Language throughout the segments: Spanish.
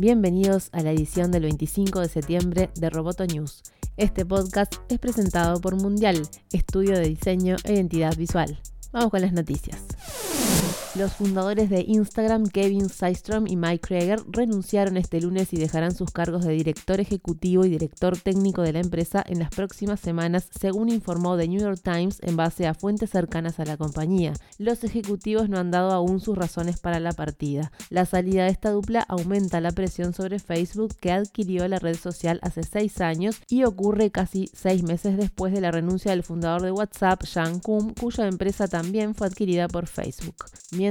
Bienvenidos a la edición del 25 de septiembre de Roboto News. Este podcast es presentado por Mundial, estudio de diseño e identidad visual. Vamos con las noticias. Los fundadores de Instagram, Kevin Systrom y Mike Krieger, renunciaron este lunes y dejarán sus cargos de director ejecutivo y director técnico de la empresa en las próximas semanas, según informó The New York Times en base a fuentes cercanas a la compañía. Los ejecutivos no han dado aún sus razones para la partida. La salida de esta dupla aumenta la presión sobre Facebook, que adquirió la red social hace seis años y ocurre casi seis meses después de la renuncia del fundador de WhatsApp, Sean Kum, cuya empresa también fue adquirida por Facebook.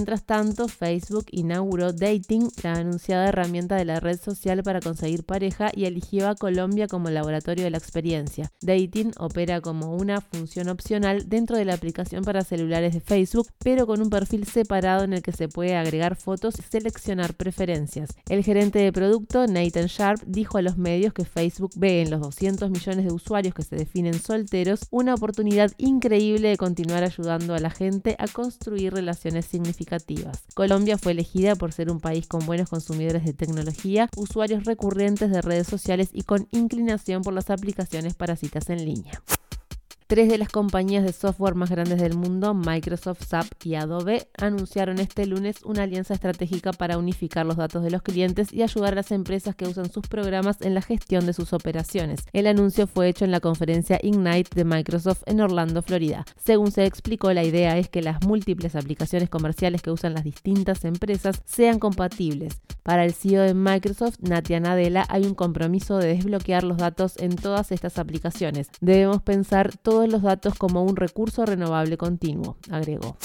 Tanto, Facebook inauguró Dating, la anunciada herramienta de la red social para conseguir pareja, y eligió a Colombia como laboratorio de la experiencia. Dating opera como una función opcional dentro de la aplicación para celulares de Facebook, pero con un perfil separado en el que se puede agregar fotos y seleccionar preferencias. El gerente de producto, Nathan Sharp, dijo a los medios que Facebook ve en los 200 millones de usuarios que se definen solteros una oportunidad increíble de continuar ayudando a la gente a construir relaciones significativas Colombia fue elegida por ser un país con buenos consumidores de tecnología, usuarios recurrentes de redes sociales y con inclinación por las aplicaciones para citas en línea. Tres de las compañías de software más grandes del mundo, Microsoft, SAP y Adobe, anunciaron este lunes una alianza estratégica para unificar los datos de los clientes y ayudar a las empresas que usan sus programas en la gestión de sus operaciones. El anuncio fue hecho en la conferencia Ignite de Microsoft en Orlando, Florida. Según se explicó, la idea es que las múltiples aplicaciones comerciales que usan las distintas empresas sean compatibles. Para el CEO de Microsoft, Natia Nadella, hay un compromiso de desbloquear los datos en todas estas aplicaciones. Debemos pensar todo todos los datos como un recurso renovable continuo, agregó.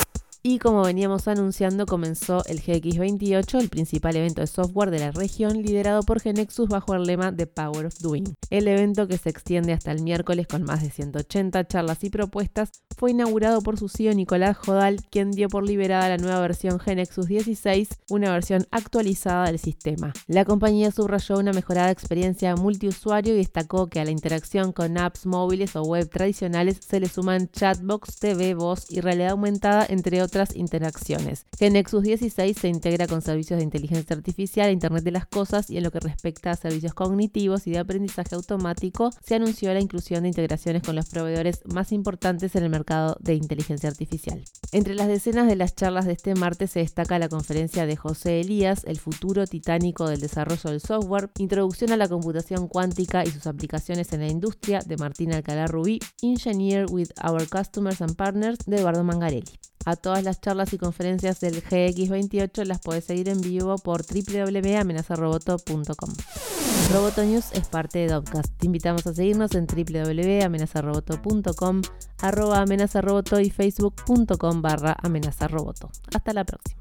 Y como veníamos anunciando, comenzó el GX28, el principal evento de software de la región, liderado por Genexus bajo el lema The Power of Doing. El evento, que se extiende hasta el miércoles con más de 180 charlas y propuestas, fue inaugurado por su CEO Nicolás Jodal, quien dio por liberada la nueva versión Genexus 16, una versión actualizada del sistema. La compañía subrayó una mejorada experiencia multiusuario y destacó que a la interacción con apps móviles o web tradicionales se le suman chatbox, TV, voz y realidad aumentada, entre otros otras interacciones. Que Nexus 16 se integra con servicios de inteligencia artificial, Internet de las Cosas y en lo que respecta a servicios cognitivos y de aprendizaje automático, se anunció la inclusión de integraciones con los proveedores más importantes en el mercado de inteligencia artificial. Entre las decenas de las charlas de este martes se destaca la conferencia de José Elías, El futuro titánico del desarrollo del software, Introducción a la computación cuántica y sus aplicaciones en la industria de Martín Alcalá Rubí, Engineer with Our Customers and Partners de Eduardo Mangarelli. A todas las charlas y conferencias del GX28 las puedes seguir en vivo por www.amenazaroboto.com. Roboto News es parte de Dopcast. Te invitamos a seguirnos en www.amenazaroboto.com, arroba amenazaroboto y facebook.com barra amenazaroboto. Hasta la próxima.